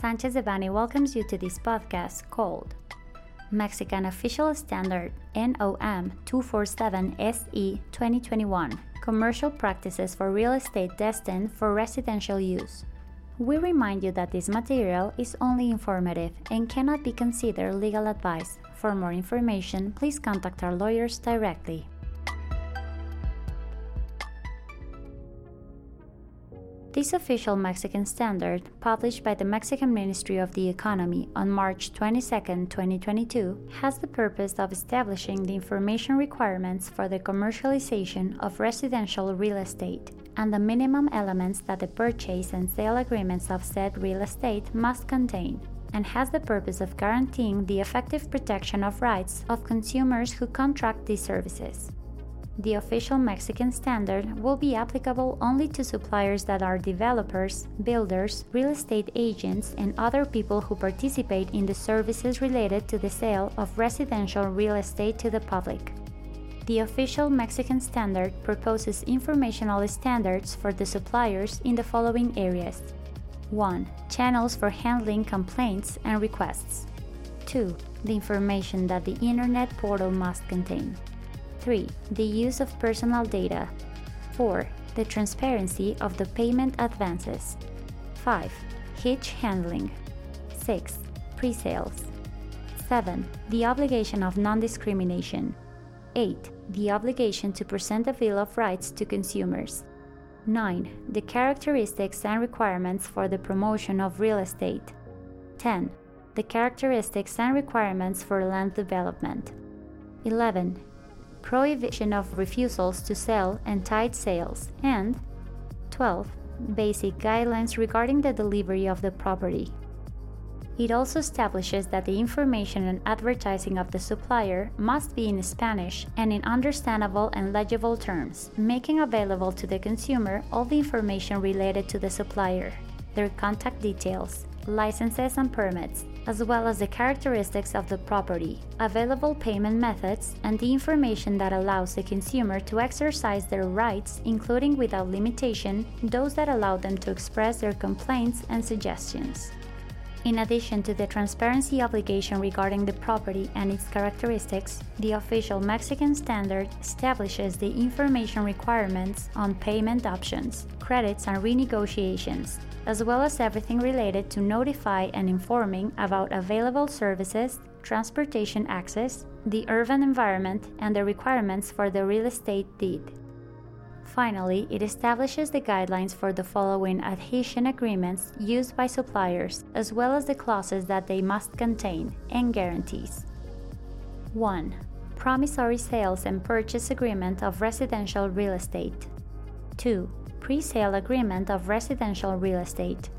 Sanchez Devanny welcomes you to this podcast called Mexican Official Standard NOM 247 SE 2021 Commercial Practices for Real Estate Destined for Residential Use. We remind you that this material is only informative and cannot be considered legal advice. For more information, please contact our lawyers directly. This official Mexican standard, published by the Mexican Ministry of the Economy on March 22, 2022, has the purpose of establishing the information requirements for the commercialization of residential real estate and the minimum elements that the purchase and sale agreements of said real estate must contain, and has the purpose of guaranteeing the effective protection of rights of consumers who contract these services the official Mexican standard will be applicable only to suppliers that are developers, builders, real estate agents, and other people who participate in the services related to the sale of residential real estate to the public. The official Mexican standard proposes informational standards for the suppliers in the following areas 1. Channels for handling complaints and requests. 2. The information that the Internet portal must contain. 3. The use of personal data. 4. The transparency of the payment advances. 5. Hitch handling. 6. Pre-sales. 7. The obligation of non-discrimination. 8. The obligation to present a Bill of Rights to consumers. 9. The characteristics and requirements for the promotion of real estate. 10. The characteristics and requirements for land development. 11 prohibition of refusals to sell and tied sales, and 12. Basic guidelines regarding the delivery of the property. It also establishes that the information and advertising of the supplier must be in Spanish and in understandable and legible terms, making available to the consumer all the information related to the supplier, their contact details, licenses and permits, as well as the characteristics of the property, available payment methods, and the information that allows the consumer to exercise their rights, including without limitation those that allow them to express their complaints and suggestions. In addition to the transparency obligation regarding the property and its characteristics, the official Mexican standard establishes the information requirements on payment options, credits, and renegotiations, as well as everything related to notify and informing about available services, transportation access, the urban environment, and the requirements for the real estate deed. Finally, it establishes the guidelines for the following adhesion agreements used by suppliers, as well as the clauses that they must contain and guarantees. 1. Promissory sales and purchase agreement of residential real estate. 2 pre-sale agreement of residential real estate.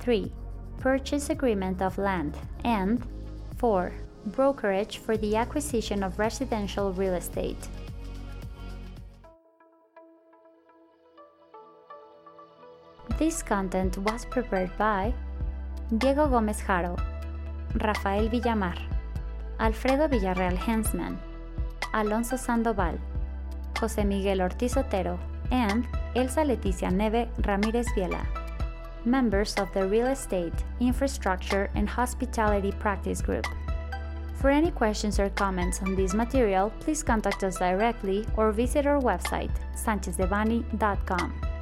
3. Purchase agreement of land. And 4. Brokerage for the acquisition of residential real estate. This content was prepared by Diego Gómez Haro, Rafael Villamar, Alfredo Villarreal Hensman, Alonso Sandoval, José Miguel Ortiz Otero, and Elsa Leticia Neve Ramirez Viela, members of the Real Estate, Infrastructure, and Hospitality Practice Group. For any questions or comments on this material, please contact us directly or visit our website, sanchezdevanny.com.